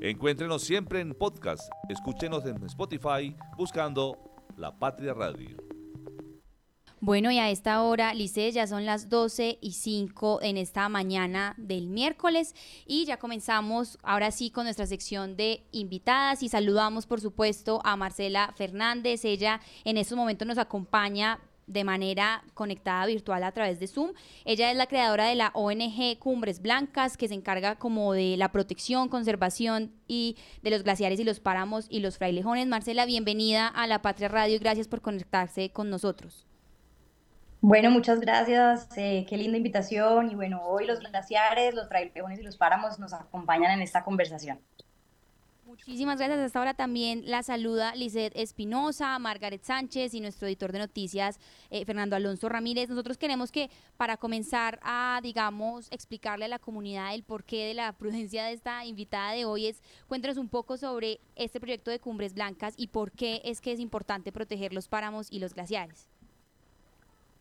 Encuéntrenos siempre en podcast. Escúchenos en Spotify buscando La Patria Radio. Bueno, y a esta hora, Lice, ya son las 12 y 5 en esta mañana del miércoles y ya comenzamos ahora sí con nuestra sección de invitadas y saludamos por supuesto a Marcela Fernández. Ella en estos momentos nos acompaña de manera conectada virtual a través de Zoom. Ella es la creadora de la ONG Cumbres Blancas, que se encarga como de la protección, conservación y de los glaciares y los páramos y los frailejones. Marcela, bienvenida a La Patria Radio y gracias por conectarse con nosotros. Bueno, muchas gracias. Eh, qué linda invitación. Y bueno, hoy los glaciares, los frailejones y los páramos nos acompañan en esta conversación. Muchísimas gracias. Hasta ahora también la saluda Lizeth Espinosa, Margaret Sánchez y nuestro editor de noticias, eh, Fernando Alonso Ramírez. Nosotros queremos que para comenzar a, digamos, explicarle a la comunidad el porqué de la prudencia de esta invitada de hoy es, cuéntanos un poco sobre este proyecto de Cumbres Blancas y por qué es que es importante proteger los páramos y los glaciares.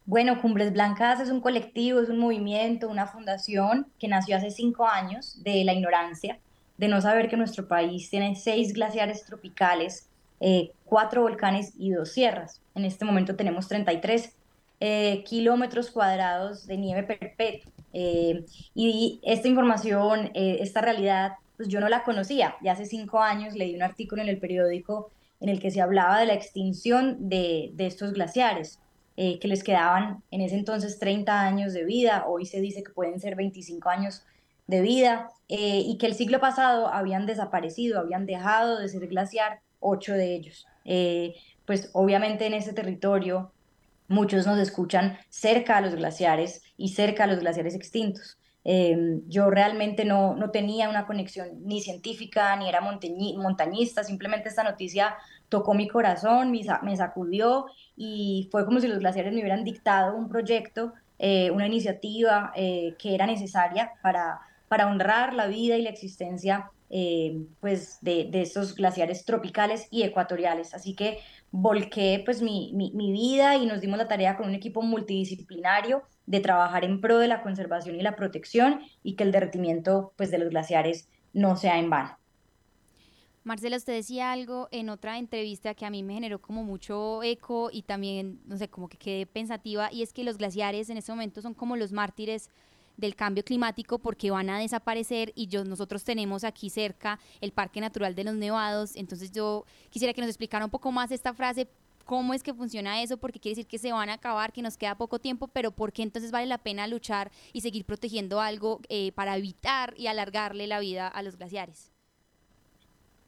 Bueno, Cumbres Blancas es un colectivo, es un movimiento, una fundación que nació hace cinco años de la ignorancia, de no saber que nuestro país tiene seis glaciares tropicales, eh, cuatro volcanes y dos sierras. En este momento tenemos 33 eh, kilómetros cuadrados de nieve perpetua. Eh, y esta información, esta realidad, pues yo no la conocía. Ya hace cinco años leí un artículo en el periódico en el que se hablaba de la extinción de, de estos glaciares. Eh, que les quedaban en ese entonces 30 años de vida, hoy se dice que pueden ser 25 años de vida, eh, y que el siglo pasado habían desaparecido, habían dejado de ser glaciar ocho de ellos. Eh, pues obviamente en ese territorio muchos nos escuchan cerca a los glaciares y cerca a los glaciares extintos. yo realmente no, no, tenía una conexión ni científica, ni era montañista, simplemente esta noticia tocó mi corazón, me, sacudió y fue como si los glaciares me hubieran dictado un proyecto, eh, una iniciativa que era necesaria para, para honrar la vida y la existencia eh, pues de, de, estos glaciares tropicales y ecuatoriales. Así que volqué pues mi, mi, mi, vida y nos dimos la tarea con un equipo multidisciplinario de trabajar en pro de la conservación y la protección y que el derretimiento pues de los glaciares no sea en vano. Marcela, usted decía algo en otra entrevista que a mí me generó como mucho eco y también, no sé, como que quedé pensativa, y es que los glaciares en este momento son como los mártires del cambio climático porque van a desaparecer y yo, nosotros tenemos aquí cerca el Parque Natural de los Nevados, entonces yo quisiera que nos explicara un poco más esta frase, cómo es que funciona eso, porque quiere decir que se van a acabar, que nos queda poco tiempo, pero por qué entonces vale la pena luchar y seguir protegiendo algo eh, para evitar y alargarle la vida a los glaciares.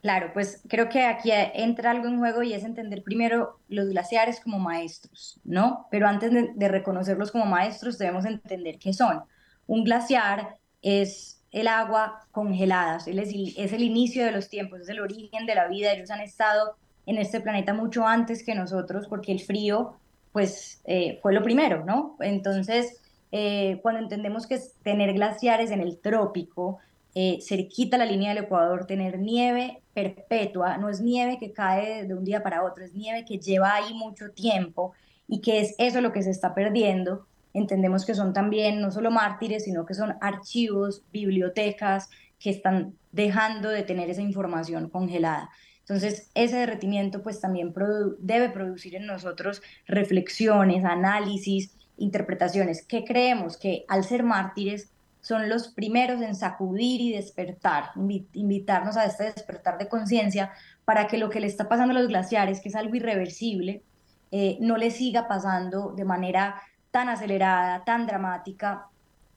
Claro, pues creo que aquí entra algo en juego y es entender primero los glaciares como maestros, ¿no? Pero antes de, reconocerlos como maestros debemos entender qué son. Un glaciar es el agua congelada, es, el inicio de los tiempos, es el origen de la vida. Ellos han estado en este planeta mucho antes que nosotros porque el frío, pues, eh, fue lo primero, ¿no? Entonces, eh, cuando entendemos que tener glaciares en el trópico, eh, cerquita la línea del Ecuador, tener nieve perpetua, no es nieve que cae de un día para otro, es nieve que lleva ahí mucho tiempo y que es eso lo que se está perdiendo. Entendemos que son también no solo mártires, sino que son archivos, bibliotecas que están dejando de tener esa información congelada. Entonces, ese derretimiento pues también debe producir en nosotros reflexiones, análisis, interpretaciones. ¿Qué creemos? Que al ser mártires son los primeros en sacudir y despertar, invitarnos a este despertar de conciencia para que lo que le está pasando a los glaciares, que es algo irreversible, eh, no le siga pasando de manera tan acelerada, tan dramática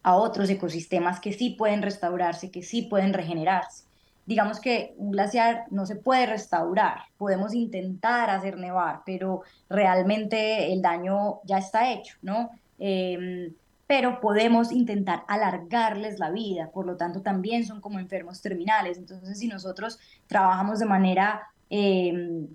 a otros ecosistemas que sí pueden restaurarse, que sí pueden regenerarse. Digamos que un glaciar no se puede restaurar, podemos intentar hacer nevar, pero realmente el daño ya está hecho, ¿no? Em, pero podemos intentar alargarles la vida, por lo tanto también son como enfermos terminales. Entonces, si nosotros trabajamos de manera em,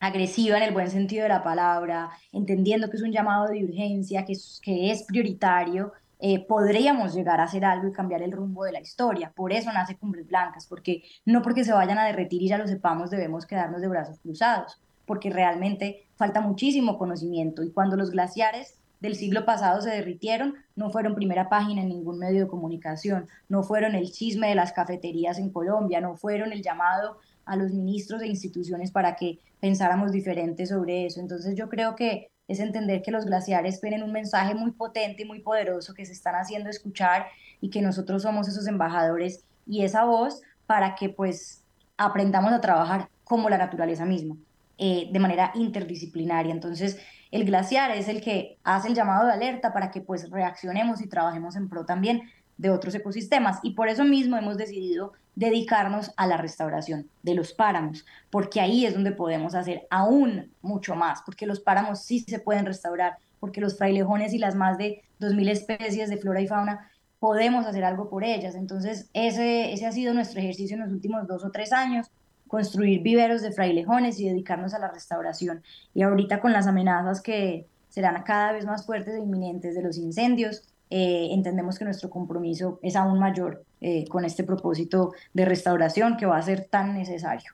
agresiva en el buen sentido de la palabra, entendiendo que es un llamado de urgencia, que es, que es prioritario, eh, podríamos llegar a hacer algo y cambiar el rumbo de la historia. Por eso nace Cumbres Blancas, porque no porque se vayan a derretir y ya lo sepamos debemos quedarnos de brazos cruzados, porque realmente falta muchísimo conocimiento y cuando los glaciares del siglo pasado se derritieron, no fueron primera página en ningún medio de comunicación, no fueron el chisme de las cafeterías en Colombia, no fueron el llamado a los ministros e instituciones para que pensáramos diferente sobre eso. Entonces yo creo que es entender que los glaciares tienen un mensaje muy potente y muy poderoso que se están haciendo escuchar y que nosotros somos esos embajadores y esa voz para que pues aprendamos a trabajar como la naturaleza misma, eh, de manera interdisciplinaria. Entonces, el glaciar es el que hace el llamado de alerta para que pues reaccionemos y trabajemos en pro también de otros ecosistemas. Y por eso mismo hemos decidido dedicarnos a la restauración de los páramos, porque ahí es donde podemos hacer aún mucho más, porque los páramos sí se pueden restaurar, porque los frailejones y las más de 2.000 especies de flora y fauna podemos hacer algo por ellas. Entonces, ese, ese ha sido nuestro ejercicio en los últimos dos o tres años, construir viveros de frailejones y dedicarnos a la restauración. Y ahorita con las amenazas que serán cada vez más fuertes e inminentes de los incendios, eh, entendemos que nuestro compromiso es aún mayor eh, con este propósito de restauración que va a ser tan necesario.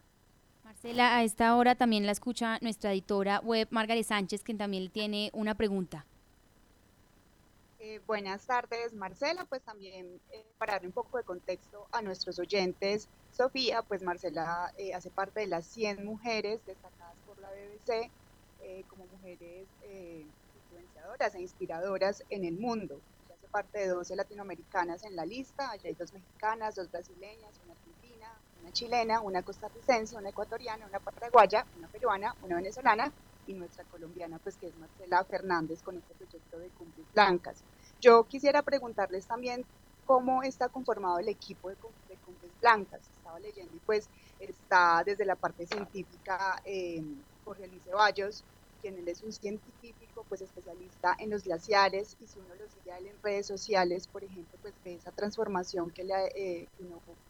Marcela, a esta hora también la escucha nuestra editora web, Margaret Sánchez, que también tiene una pregunta. Eh, buenas tardes, Marcela. Pues también para darle un poco de contexto a nuestros oyentes, Sofía, pues Marcela hace parte de las 100 mujeres destacadas por la BBC como mujeres influenciadoras e inspiradoras en el mundo parte de 12 latinoamericanas en la lista, allá hay dos mexicanas, dos brasileñas, una argentina, una chilena, una costarricense, una ecuatoriana, una paraguaya, una peruana, una venezolana y nuestra colombiana, pues que es Marcela Fernández con este proyecto de Cumbres Blancas. Yo quisiera preguntarles también cómo está conformado el equipo de, Cumbres Blancas. Estaba leyendo y pues está desde la parte científica eh, Jorge Luis Ceballos, quien él es un científico, pues especialista en los glaciares, y si uno lo sigue en redes sociales, por ejemplo, pues ve esa transformación que, eh,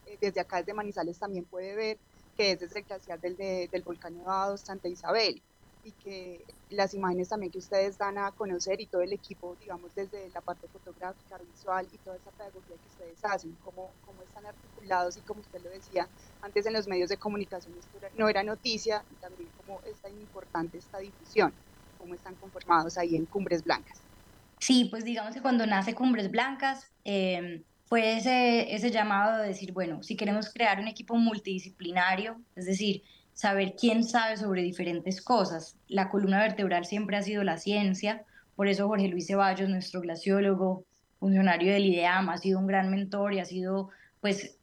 eh, desde acá desde Manizales también puede ver, que es desde el glaciar del, del volcán Nevado Santa Isabel, y que las imágenes también que ustedes dan a conocer y todo el equipo, digamos, desde la parte fotográfica, visual y toda esa pedagogía que ustedes hacen, cómo, cómo están articulados y como usted lo decía, antes en los medios de comunicación no era noticia y también cómo es tan importante esta difusión, cómo están conformados ahí en Cumbres Blancas. Sí, pues digamos que cuando nace Cumbres Blancas eh, fue ese, ese llamado de decir, bueno, si queremos crear un equipo multidisciplinario, es decir, saber quién sabe sobre diferentes cosas. La columna vertebral siempre ha sido la ciencia, por eso Jorge Luis Ceballos, nuestro glaciólogo, funcionario del IDEAM, ha sido un gran mentor y ha sido, pues,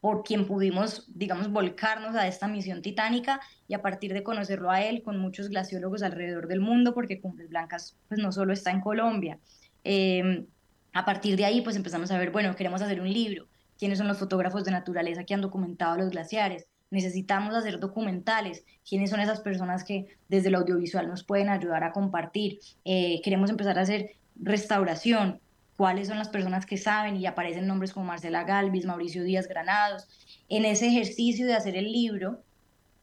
por quien pudimos, digamos, volcarnos a esta misión titánica y a partir de conocerlo a él con muchos glaciólogos alrededor del mundo, porque Cumbres Blancas, pues, no solo está en Colombia. Em, a partir de ahí, pues, empezamos a ver, bueno, queremos hacer un libro, quiénes son los fotógrafos de naturaleza que han documentado los glaciares, necesitamos hacer documentales, quiénes son esas personas que desde el audiovisual nos pueden ayudar a compartir, eh, queremos empezar a hacer restauración, cuáles son las personas que saben y aparecen nombres como Marcela Galvis, Mauricio Díaz Granados. En ese ejercicio de hacer el libro,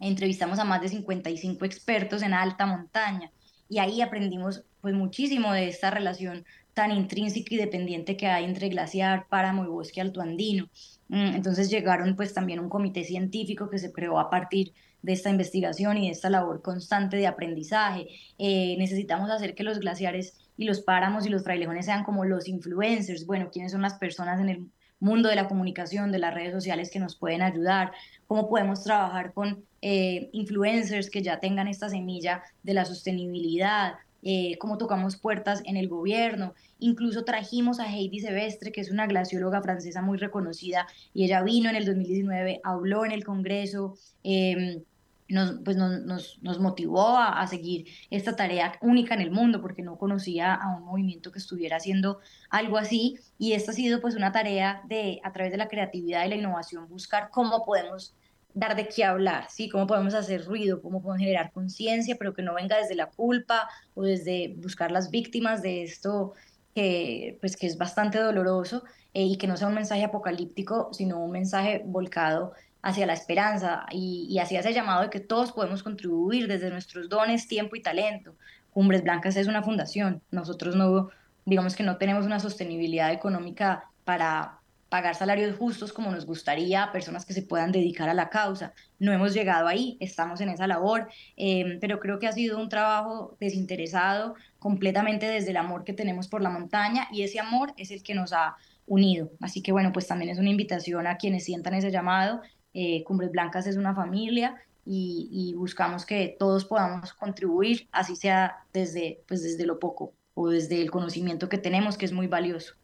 entrevistamos a más de 55 expertos en alta montaña y ahí aprendimos pues muchísimo de esta relación tan intrínseca y dependiente que hay entre glaciar, páramo y bosque altoandino. Mm, entonces llegaron pues también un comité científico que se creó a partir de esta investigación y de esta labor constante de aprendizaje. Eh, necesitamos hacer que los glaciares y los páramos y los frailejones sean como los influencers, bueno, quiénes son las personas en el mundo de la comunicación, de las redes sociales que nos pueden ayudar, cómo podemos trabajar con eh, influencers que ya tengan esta semilla de la sostenibilidad, eh, cómo tocamos puertas en el gobierno. Incluso trajimos a Heidi Sevestre, que es una glacióloga francesa muy reconocida, y ella vino en el 2019, habló en el Congreso. Em, nos, pues nos, nos, motivó a, a, seguir esta tarea única en el mundo porque no conocía a un movimiento que estuviera haciendo algo así y esta ha sido pues una tarea de a través de la creatividad y la innovación buscar cómo podemos dar de qué hablar, ¿sí? Cómo podemos hacer ruido, cómo podemos generar conciencia, pero que no venga desde la culpa o desde buscar las víctimas de esto que, pues, que es bastante doloroso eh, y que no sea un mensaje apocalíptico, sino un mensaje volcado hacia la esperanza y, y hacia ese llamado de que todos podemos contribuir desde nuestros dones, tiempo y talento. Cumbres Blancas es una fundación, nosotros no, digamos que no tenemos una sostenibilidad económica para pagar salarios justos como nos gustaría a personas que se puedan dedicar a la causa. No hemos llegado ahí, estamos en esa labor, em, pero creo que ha sido un trabajo desinteresado, completamente desde el amor que tenemos por la montaña y ese amor es el que nos ha unido. Así que bueno, pues también es una invitación a quienes sientan ese llamado. Eh, Cumbres Blancas es una familia y, buscamos que todos podamos contribuir, así sea desde, pues desde lo poco o desde el conocimiento que tenemos, que es muy valioso.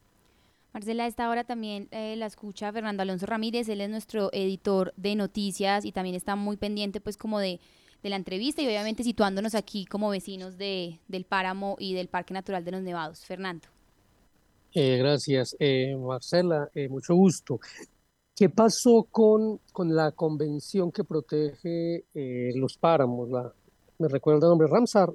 Marcela, a esta hora también eh, la escucha Fernando Alonso Ramírez, él es nuestro editor de noticias y también está muy pendiente pues como de, la entrevista y obviamente situándonos aquí como vecinos de, del páramo y del Parque Natural de los Nevados. Fernando. Eh, gracias, eh, Marcela, mucho gusto. ¿Qué pasó con, con la convención que protege los páramos? La, me recuerda el nombre Ramsar.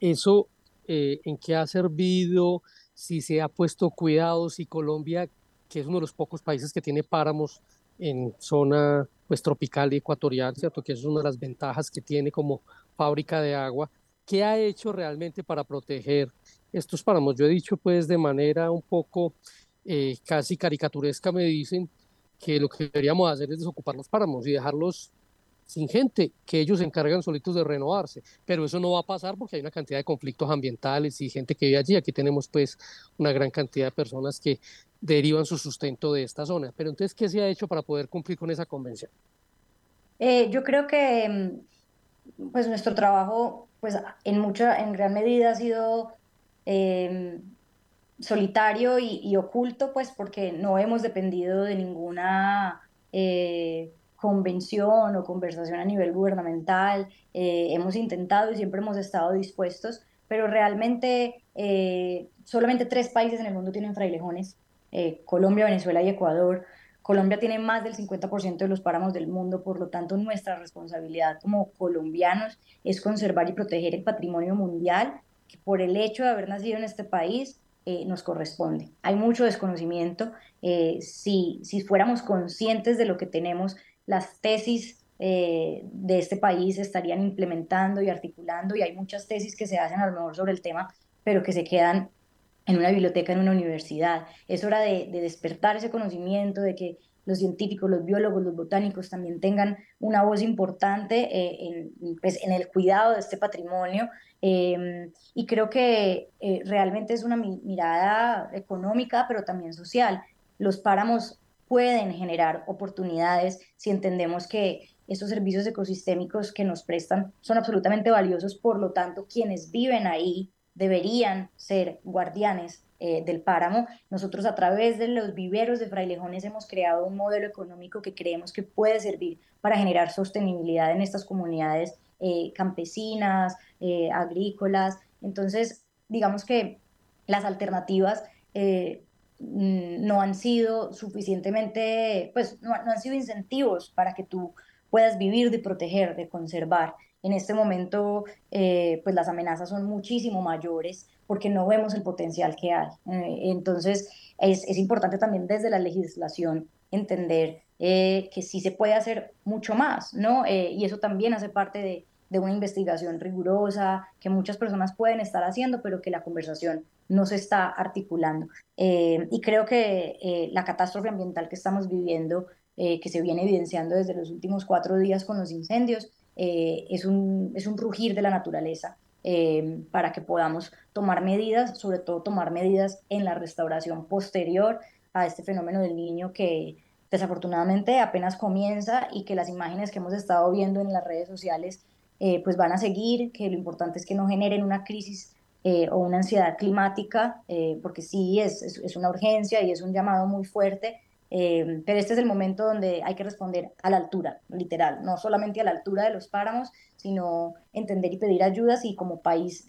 ¿Eso en qué ha servido? Si se ha puesto cuidado, si Colombia, que es uno de los pocos países que tiene páramos en zona pues, tropical y ecuatorial, ¿cierto? que es una de las ventajas que tiene como fábrica de agua, ¿qué ha hecho realmente para proteger estos páramos? Yo he dicho pues de manera un poco eh, casi caricaturesca, me dicen que lo que deberíamos hacer es desocupar los páramos y dejarlos sin gente, que ellos se encargan solitos de renovarse, pero eso no va a pasar porque hay una cantidad de conflictos ambientales y gente que vive allí. Aquí tenemos pues una gran cantidad de personas que derivan su sustento de esta zona. Pero entonces, ¿qué se ha hecho para poder cumplir con esa convención? Eh, yo creo que mm, pues nuestro trabajo pues en mucha, en gran medida ha sido em, solitario y, oculto, pues porque no hemos dependido de ninguna eh, convención o conversación a nivel gubernamental. Eh, hemos intentado y siempre hemos estado dispuestos, pero realmente eh, solamente tres países en el mundo tienen frailejones, eh, Colombia, Venezuela y Ecuador. Colombia tiene más del 50% de los páramos del mundo, por lo tanto nuestra responsabilidad como colombianos es conservar y proteger el patrimonio mundial que por el hecho de haber nacido en este país nos corresponde. Hay mucho desconocimiento. si, si fuéramos conscientes de lo que tenemos, las tesis eh, de este país estarían implementando y articulando y hay muchas tesis que se hacen a lo mejor sobre el tema, pero que se quedan en una biblioteca, en una universidad. Es hora de, despertar ese conocimiento, de que los científicos, los biólogos, los botánicos también tengan una voz importante eh, en, pues, en, el cuidado de este patrimonio. Em, y creo que eh, realmente es una mirada económica, pero también social. Los páramos pueden generar oportunidades si entendemos que estos servicios ecosistémicos que nos prestan son absolutamente valiosos, por lo tanto quienes viven ahí deberían ser guardianes eh, del páramo. Nosotros a través de los viveros de frailejones hemos creado un modelo económico que creemos que puede servir para generar sostenibilidad en estas comunidades eh, campesinas, eh, agrícolas. Entonces, digamos que las alternativas no han sido suficientemente, pues no, han sido incentivos para que tú puedas vivir de proteger, de conservar. En este momento, eh, pues las amenazas son muchísimo mayores porque no vemos el potencial que hay. Eh, entonces, es, es, importante también desde la legislación entender eh, que sí se puede hacer mucho más, ¿no? y eso también hace parte de, de una investigación rigurosa que muchas personas pueden estar haciendo, pero que la conversación no se está articulando. Eh, y creo que eh, la catástrofe ambiental que estamos viviendo, eh, que se viene evidenciando desde los últimos cuatro días con los incendios, es, un, es un rugir de la naturaleza para que podamos tomar medidas, sobre todo tomar medidas en la restauración posterior a este fenómeno del niño que desafortunadamente apenas comienza y que las imágenes que hemos estado viendo en las redes sociales pues van a seguir, que lo importante es que no generen una crisis eh, o una ansiedad climática, eh, porque sí es, es, una urgencia y es un llamado muy fuerte, eh, pero este es el momento donde hay que responder a la altura, literal, no solamente a la altura de los páramos, sino entender y pedir ayudas y como país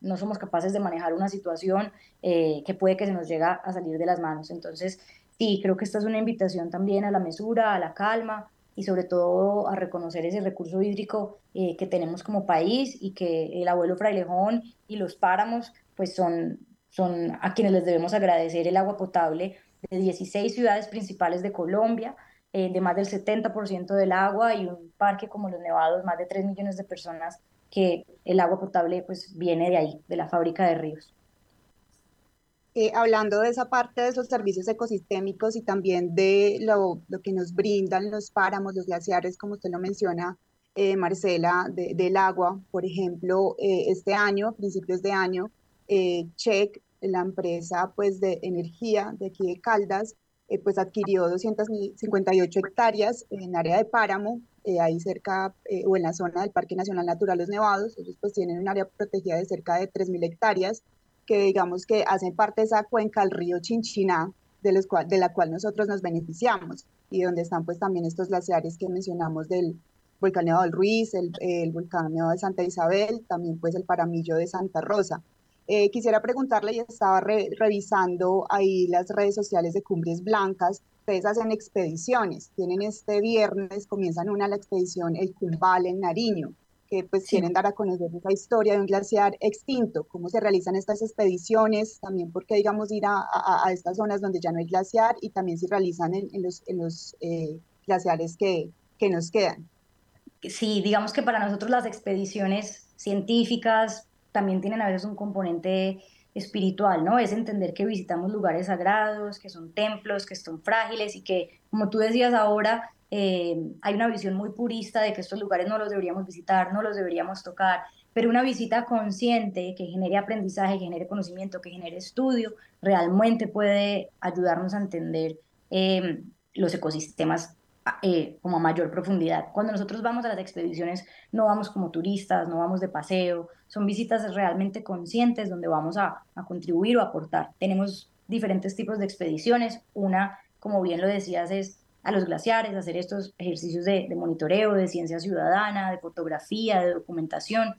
no somos capaces de manejar una situación que puede que se nos llegue a salir de las manos. Entonces, sí, creo que esta es una invitación también a la mesura, a la calma, y sobre todo a reconocer ese recurso hídrico eh, que tenemos como país y que el abuelo frailejón y los páramos pues son, son a quienes les debemos agradecer el agua potable de 16 ciudades principales de Colombia, eh, de más del 70% del agua y un parque como los Nevados, más de 3 millones de personas que el agua potable pues viene de ahí, de la fábrica de ríos. Eh, hablando de esa parte de esos servicios ecosistémicos y también de lo, lo, que nos brindan los páramos, los glaciares, como usted lo menciona, eh, Marcela, del agua. Por ejemplo, eh, este año, principios de año, eh, Check, la empresa pues, de energía de aquí de Caldas, pues adquirió 258 hectáreas en área de páramo, ahí cerca o en la zona del Parque Nacional Natural Los Nevados. Ellos pues tienen un área protegida de cerca de 3.000 hectáreas que digamos que hacen parte de esa cuenca del río Chinchiná, de, los de la cual nosotros nos beneficiamos y donde están pues también estos glaciares que mencionamos del volcán del Ruiz, el, el volcán de Santa Isabel, también pues el paramillo de Santa Rosa. Eh, quisiera preguntarle, y estaba revisando ahí las redes sociales de Cumbres Blancas, ustedes hacen expediciones, tienen este viernes, comienzan una la expedición El Cumbal en Nariño, que pues quieren dar a conocer esa historia de un glaciar extinto, cómo se realizan estas expediciones, también porque digamos ir a, a, estas zonas donde ya no hay glaciar y también se realizan en, los, en los eh, glaciares que, que nos quedan. Sí, digamos que para nosotros las expediciones científicas también tienen a veces un componente espiritual, ¿no? Es entender que visitamos lugares sagrados, que son templos, que son frágiles y que, como tú decías ahora, eh, hay una visión muy purista de que estos lugares no los deberíamos visitar, no los deberíamos tocar, pero una visita consciente que genere aprendizaje, que genere conocimiento, que genere estudio, realmente puede ayudarnos a entender eh, los ecosistemas eh, como a mayor profundidad. Cuando nosotros vamos a las expediciones, no vamos como turistas, no vamos de paseo, son visitas realmente conscientes donde vamos a, a contribuir o aportar. Tenemos diferentes tipos de expediciones. Una, como bien lo decías, es a los glaciares, hacer estos ejercicios de, de, monitoreo, de ciencia ciudadana, de fotografía, de documentación.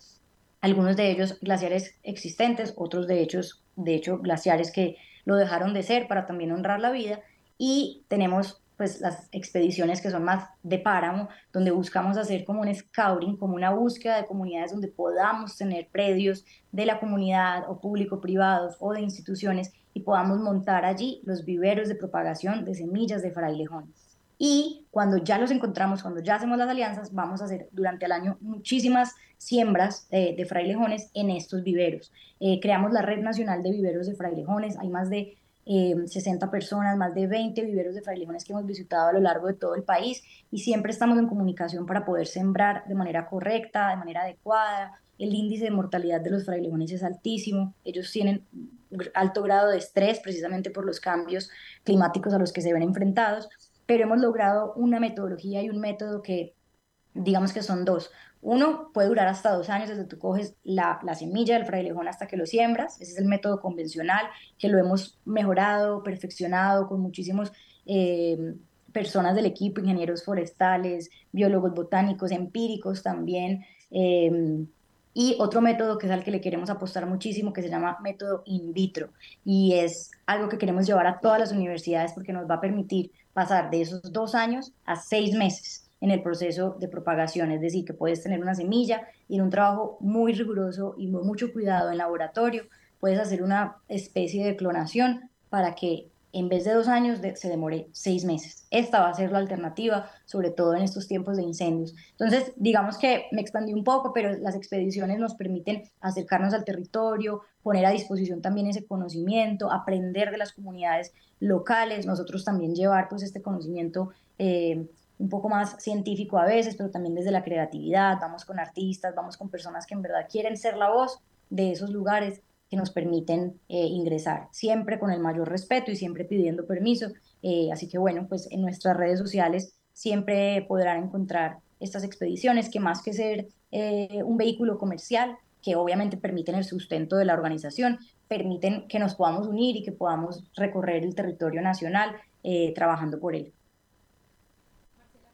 Algunos de ellos glaciares existentes, otros de hecho, de hecho glaciares que lo dejaron de ser para también honrar la vida. Y tenemos pues las expediciones que son más de páramo, donde buscamos hacer como un scouting, como una búsqueda de comunidades donde podamos tener predios de la comunidad o público-privados o de instituciones y podamos montar allí los viveros de propagación de semillas de frailejón. Y cuando ya los encontramos, cuando ya hacemos las alianzas, vamos a hacer durante el año muchísimas siembras de frailejones en estos viveros. Eh, creamos la Red Nacional de Viveros de Frailejones, hay más de 60 eh, personas, más de 20 viveros de frailejones que hemos visitado a lo largo de todo el país y siempre estamos en comunicación para poder sembrar de manera correcta, de manera adecuada. El índice de mortalidad de los frailejones es altísimo, ellos tienen alto grado de estrés precisamente por los cambios climáticos a los que se ven enfrentados, pero hemos logrado una metodología y un método que digamos que son dos. Uno puede durar hasta dos años desde tú coges la, la, semilla del frailejón hasta que lo siembras. Ese es el método convencional que lo hemos mejorado, perfeccionado con muchísimos eh, personas del equipo, ingenieros forestales, biólogos botánicos, empíricos también. Eh, y otro método que es al que le queremos apostar muchísimo, que se llama método in vitro. Y es algo que queremos llevar a todas las universidades porque nos va a permitir pasar de esos dos años a seis meses en el proceso de propagación, es decir, que puedes tener una semilla y un trabajo muy riguroso y con mucho cuidado en laboratorio, puedes hacer una especie de clonación para que en vez de dos años se demore seis meses. Esta va a ser la alternativa, sobre todo en estos tiempos de incendios. Entonces, digamos que me expandí un poco, pero las expediciones nos permiten acercarnos al territorio, poner a disposición también ese conocimiento, aprender de las comunidades locales, nosotros también llevar pues este conocimiento eh, un poco más científico a veces, pero también desde la creatividad, vamos con artistas, vamos con personas que en verdad quieren ser la voz de esos lugares que nos permiten eh, ingresar, siempre con el mayor respeto y siempre pidiendo permiso. Eh, así que bueno, pues en nuestras redes sociales siempre podrán encontrar estas expediciones que más que ser eh, un vehículo comercial, que obviamente permiten el sustento de la organización, permiten que nos podamos unir y que podamos recorrer el territorio nacional trabajando por él.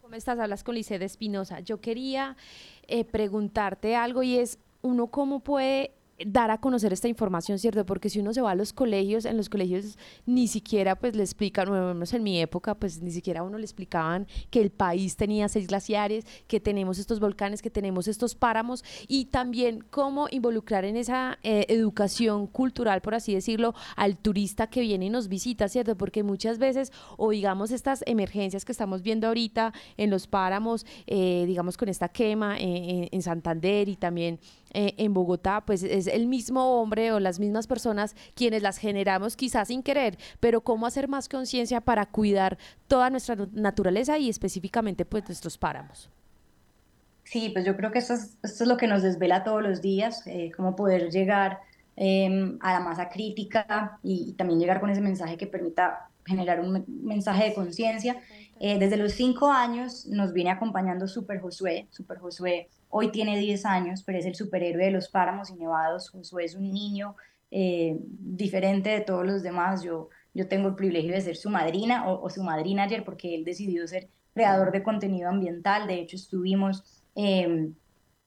¿Cómo estás? Hablas con Lice de Espinosa. Yo quería eh, preguntarte algo y es, ¿uno cómo puede dar a conocer esta información, ¿cierto? Porque si uno se va a los colegios, en los colegios ni siquiera pues le explican, bueno, menos en mi época, pues ni siquiera uno le explicaban que el país tenía seis glaciares, que tenemos estos volcanes, que tenemos estos páramos y también cómo involucrar en esa eh, educación cultural, por así decirlo, al turista que viene y nos visita, ¿cierto? Porque muchas veces, o digamos estas emergencias que estamos viendo ahorita en los páramos, eh, digamos con esta quema eh, en Santander y también en Bogotá, pues es el mismo hombre o las mismas personas quienes las generamos quizás sin querer, pero cómo hacer más conciencia para cuidar toda nuestra naturaleza y específicamente pues nuestros páramos. Sí, pues yo creo que esto es, esto es lo que nos desvela todos los días, eh, cómo poder llegar em, a la masa crítica y, también llegar con ese mensaje que permita generar un mensaje de conciencia. Eh, desde los cinco años nos viene acompañando Super Josué. Super Josué hoy tiene 10 años, pero es el superhéroe de los páramos y nevados. Josué es un niño eh, diferente de todos los demás. Yo, yo tengo el privilegio de ser su madrina o, su madrina ayer porque él decidió ser creador de contenido ambiental. De hecho, estuvimos Em,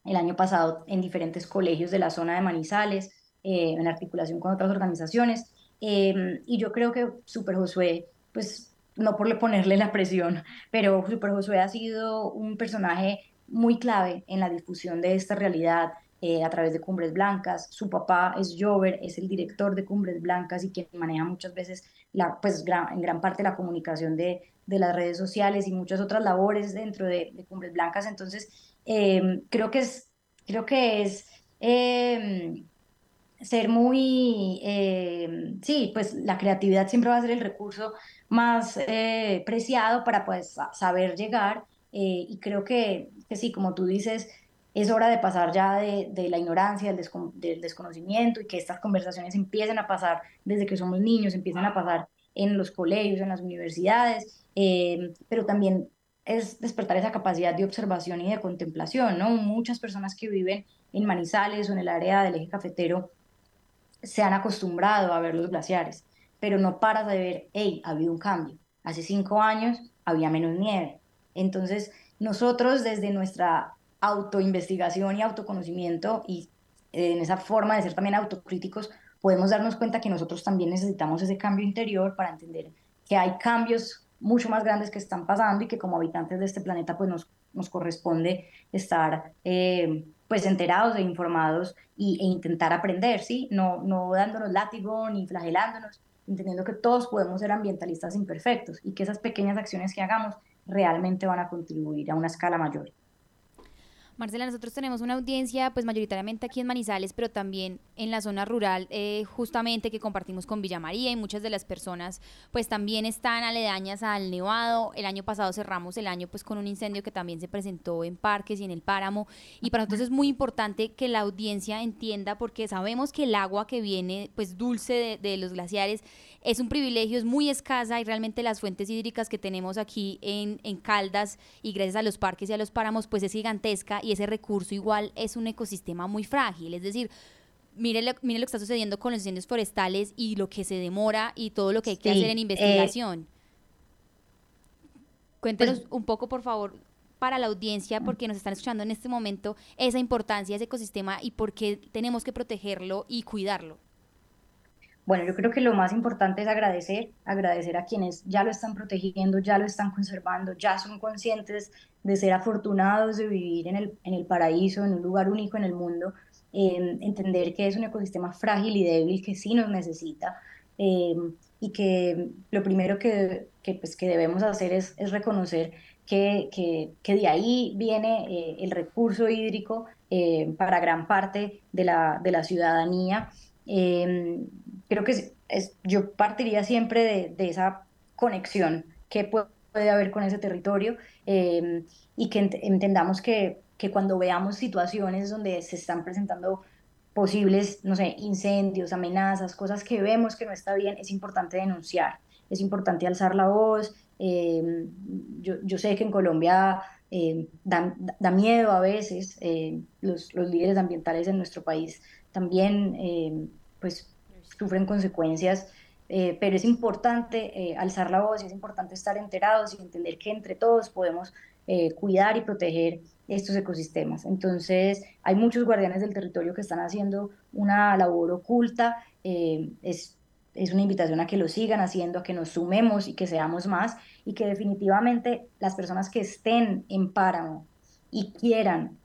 el año pasado en diferentes colegios de la zona de Manizales, eh, en articulación con otras organizaciones. Em, y yo creo que Super Josué, pues no por ponerle la presión, pero Super Josué ha sido un personaje muy clave en la difusión de esta realidad eh, a través de Cumbres Blancas. Su papá es Jover, es el director de Cumbres Blancas y quien maneja muchas veces, la, pues en gran parte la comunicación de, de, las redes sociales y muchas otras labores dentro de, Cumbres Blancas. Entonces, Em, creo que es, creo que es em, ser muy, em, sí, pues la creatividad siempre va a ser el recurso más eh, preciado para pues, saber llegar eh, y creo que, que, sí, como tú dices, es hora de pasar ya de, de la ignorancia, del, desconocimiento y que estas conversaciones empiecen a pasar desde que somos niños, empiecen a pasar en los colegios, en las universidades, pero también es despertar esa capacidad de observación y de contemplación, ¿no? Muchas personas que viven en Manizales o en el área del eje cafetero se han acostumbrado a ver los glaciares, pero no paras de ver, hey, ha habido un cambio. Hace cinco años había menos nieve. Entonces, nosotros desde nuestra autoinvestigación y autoconocimiento y eh, en esa forma de ser también autocríticos, podemos darnos cuenta que nosotros también necesitamos ese cambio interior para entender que hay cambios mucho más grandes que están pasando y que como habitantes de este planeta pues nos, nos corresponde estar eh, pues enterados e informados y, e intentar aprender, ¿sí? No, no dándonos látigo ni flagelándonos, entendiendo que todos podemos ser ambientalistas imperfectos y que esas pequeñas acciones que hagamos realmente van a contribuir a una escala mayor. Marcela, nosotros tenemos una audiencia pues mayoritariamente aquí en Manizales, pero también en la zona rural, eh, justamente que compartimos con Villa María y muchas de las personas pues también están aledañas al Nevado. El año pasado cerramos el año pues con un incendio que también se presentó en parques y en el páramo y para nosotros es muy importante que la audiencia entienda porque sabemos que el agua que viene pues dulce de, de los glaciares es un privilegio, es muy escasa y realmente las fuentes hídricas que tenemos aquí en, en Caldas y gracias a los parques y a los páramos pues es gigantesca y ese recurso igual es un ecosistema muy frágil, es decir, mire lo, mire lo que está sucediendo con los incendios forestales y lo que se demora y todo lo que hay que hacer en eh, investigación. Cuéntenos pues un poco, por favor, para la audiencia, porque nos están escuchando en este momento, esa importancia de ese ecosistema y por qué tenemos que protegerlo y cuidarlo. Bueno, yo creo que lo más importante es agradecer, agradecer a quienes ya lo están protegiendo, ya lo están conservando, ya son conscientes de ser afortunados de vivir en el, en el paraíso, en un lugar único en el mundo, entender que es un ecosistema frágil y débil que sí nos necesita em, y que lo primero que, que, pues, que debemos hacer es, es reconocer que, que, que, de ahí viene eh, el recurso hídrico eh, para gran parte de la, de la ciudadanía Em, creo que es, yo partiría siempre de, esa conexión que puede, haber con ese territorio em, y que entendamos que, que, cuando veamos situaciones donde se están presentando posibles, no sé, incendios, amenazas, cosas que vemos que no está bien, es importante denunciar, es importante alzar la voz. Em, yo, yo, sé que en Colombia da, da, miedo a veces, los, los líderes ambientales en nuestro país también pues sufren consecuencias, eh, pero es importante eh, alzar la voz es importante estar enterados y entender que entre todos podemos eh, cuidar y proteger estos ecosistemas. Entonces, hay muchos guardianes del territorio que están haciendo una labor oculta. es, es una invitación a que lo sigan haciendo, a que nos sumemos y que seamos más y que definitivamente las personas que estén en páramo y quieran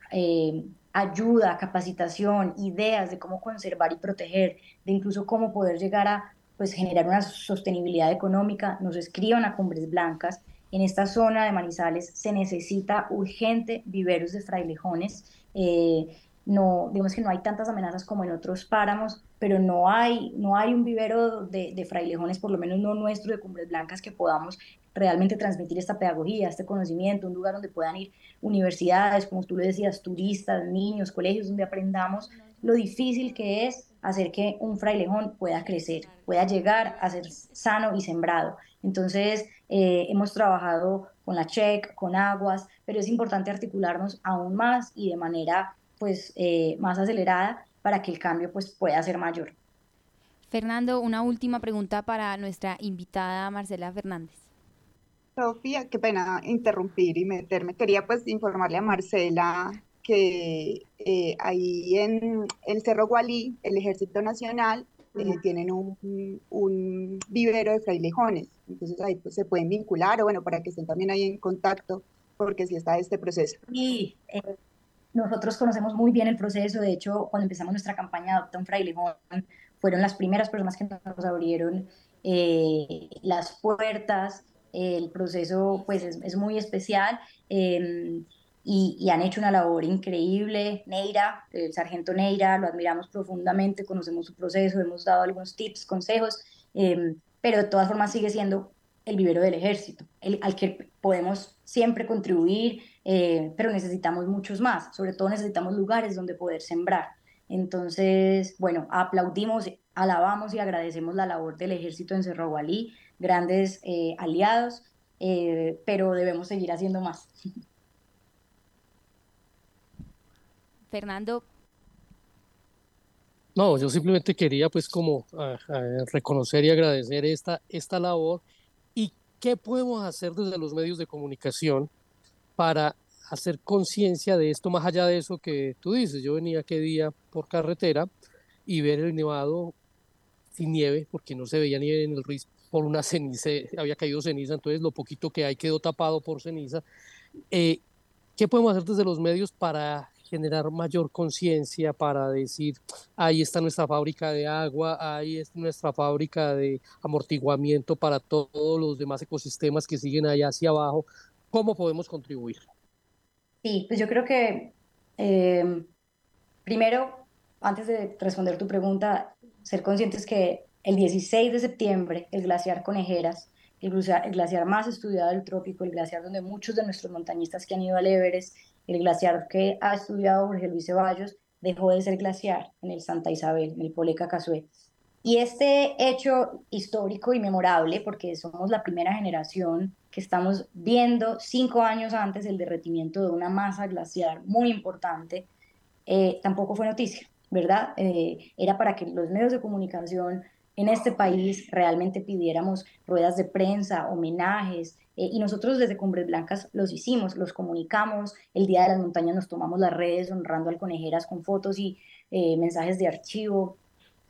ayuda, capacitación, ideas de cómo conservar y proteger, de incluso cómo poder llegar a pues, generar una sostenibilidad económica, nos escriban a Cumbres Blancas. En esta zona de Manizales se necesita urgente viveros de frailejones. Eh, no, digamos que no hay tantas amenazas como en otros páramos, pero no hay, no hay un vivero de, de, frailejones, por lo menos no nuestro, de Cumbres Blancas, que podamos realmente transmitir esta pedagogía, este conocimiento, un lugar donde puedan ir universidades, como tú lo decías, turistas, niños, colegios, donde aprendamos lo difícil que es hacer que un frailejón pueda crecer, pueda llegar a ser sano y sembrado. Entonces, eh, hemos trabajado con la CHEC, con Aguas, pero es importante articularnos aún más y de manera pues eh, más acelerada para que el cambio pues pueda ser mayor. Fernando, una última pregunta para nuestra invitada Marcela Fernández. Sofía, qué pena interrumpir y meterme. Quería pues informarle a Marcela que eh, ahí en el Cerro Gualí, el Ejército Nacional, eh, tienen un, un, vivero de frailejones. Entonces ahí pues, se pueden vincular o bueno, para que estén también ahí en contacto, porque si está este proceso. Y eh, nosotros conocemos muy bien el proceso. De hecho, cuando empezamos nuestra campaña Adopta un Frailejón, fueron las primeras personas que nos abrieron las puertas. El proceso pues es, muy especial. Em, y, han hecho una labor increíble. Neira, el sargento Neira, lo admiramos profundamente, conocemos su proceso, hemos dado algunos tips, consejos, em, pero de todas formas sigue siendo el vivero del ejército, el, al que podemos siempre contribuir, eh, pero necesitamos muchos más, sobre todo necesitamos lugares donde poder sembrar. Entonces, bueno, aplaudimos, alabamos y agradecemos la labor del ejército en Cerro Gualí, grandes eh, aliados, eh, pero debemos seguir haciendo más. Fernando. No, yo simplemente quería pues como reconocer y agradecer esta, esta labor y qué podemos hacer desde los medios de comunicación para hacer conciencia de esto, más allá de eso que tú dices. Yo venía aquel día por carretera y ver el nevado sin nieve, porque no se veía nieve en el Ruiz por una ceniza, había caído ceniza, entonces lo poquito que hay quedó tapado por ceniza. Eh, ¿Qué podemos hacer desde los medios para generar mayor conciencia para decir, ahí está nuestra fábrica de agua, ahí está nuestra fábrica de amortiguamiento para todos los demás ecosistemas que siguen allá hacia abajo, ¿cómo podemos contribuir? Sí, pues yo creo que em, primero, antes de responder tu pregunta, ser conscientes que el 16 de septiembre el glaciar Conejeras el glaciar, el glaciar, más estudiado del trópico, el glaciar donde muchos de nuestros montañistas que han ido al Everest el glaciar que ha estudiado Jorge Luis Ceballos dejó de ser glaciar en el Santa Isabel, en el Poleca Casué. Y este hecho histórico y memorable, porque somos la primera generación que estamos viendo cinco años antes el derretimiento de una masa glaciar muy importante, eh, tampoco fue noticia, ¿verdad? Eh, era para que los medios de comunicación en este país realmente pidiéramos ruedas de prensa, homenajes, eh, y nosotros desde Cumbres Blancas los hicimos, los comunicamos. El Día de las Montañas nos tomamos las redes honrando al Conejeras con fotos y eh, mensajes de archivo,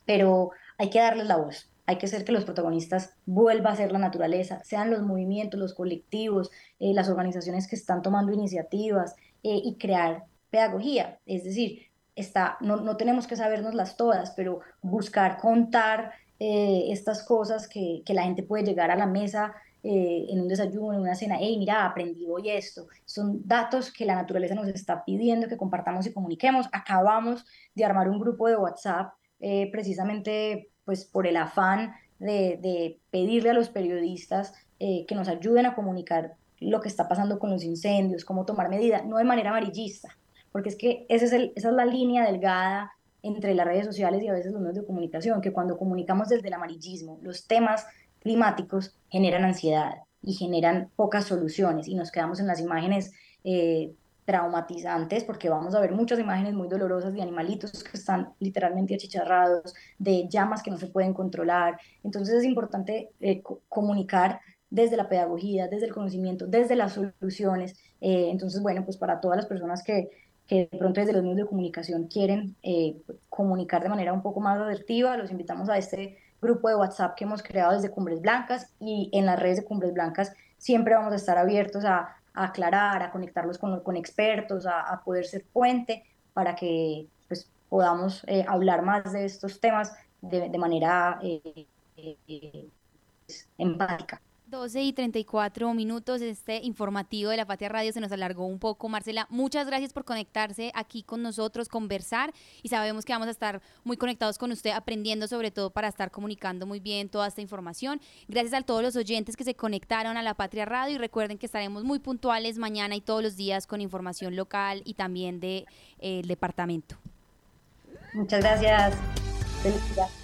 pero hay que darles la voz. Hay que hacer que los protagonistas vuelvan a ser la naturaleza, sean los movimientos, los colectivos, eh, las organizaciones que están tomando iniciativas y crear pedagogía. Es decir, está, no, tenemos que sabernoslas todas, pero buscar contar estas cosas que, la gente puede llegar a la mesa eh, en un desayuno, en una cena, hey, mira, aprendí hoy esto. Son datos que la naturaleza nos está pidiendo que compartamos y comuniquemos. Acabamos de armar un grupo de WhatsApp eh, precisamente pues por el afán de, pedirle a los periodistas eh, que nos ayuden a comunicar lo que está pasando con los incendios, cómo tomar medidas, no de manera amarillista, porque es que ese es el, esa es la línea delgada entre las redes sociales y a veces los medios de comunicación, que cuando comunicamos desde el amarillismo, los temas climáticos generan ansiedad y generan pocas soluciones y nos quedamos en las imágenes eh, traumatizantes porque vamos a ver muchas imágenes muy dolorosas de animalitos que están literalmente achicharrados, de llamas que no se pueden controlar. Entonces es importante eh, comunicar desde la pedagogía, desde el conocimiento, desde las soluciones. Eh, entonces, bueno, pues para todas las personas que, que de pronto desde los medios de comunicación quieren comunicar de manera un poco más asertiva, los invitamos a este grupo de WhatsApp que hemos creado desde Cumbres Blancas y en las redes de Cumbres Blancas siempre vamos a estar abiertos a, aclarar, a conectarlos con, con expertos, a, poder ser puente para que pues, podamos eh, hablar más de estos temas de, manera eh, eh, empática. 12 y 34 minutos, este informativo de la Patria Radio se nos alargó un poco. Marcela, muchas gracias por conectarse aquí con nosotros, conversar y sabemos que vamos a estar muy conectados con usted, aprendiendo sobre todo para estar comunicando muy bien toda esta información. Gracias a todos los oyentes que se conectaron a la Patria Radio y recuerden que estaremos muy puntuales mañana y todos los días con información local y también del de, eh, departamento. Muchas gracias. Felicidades.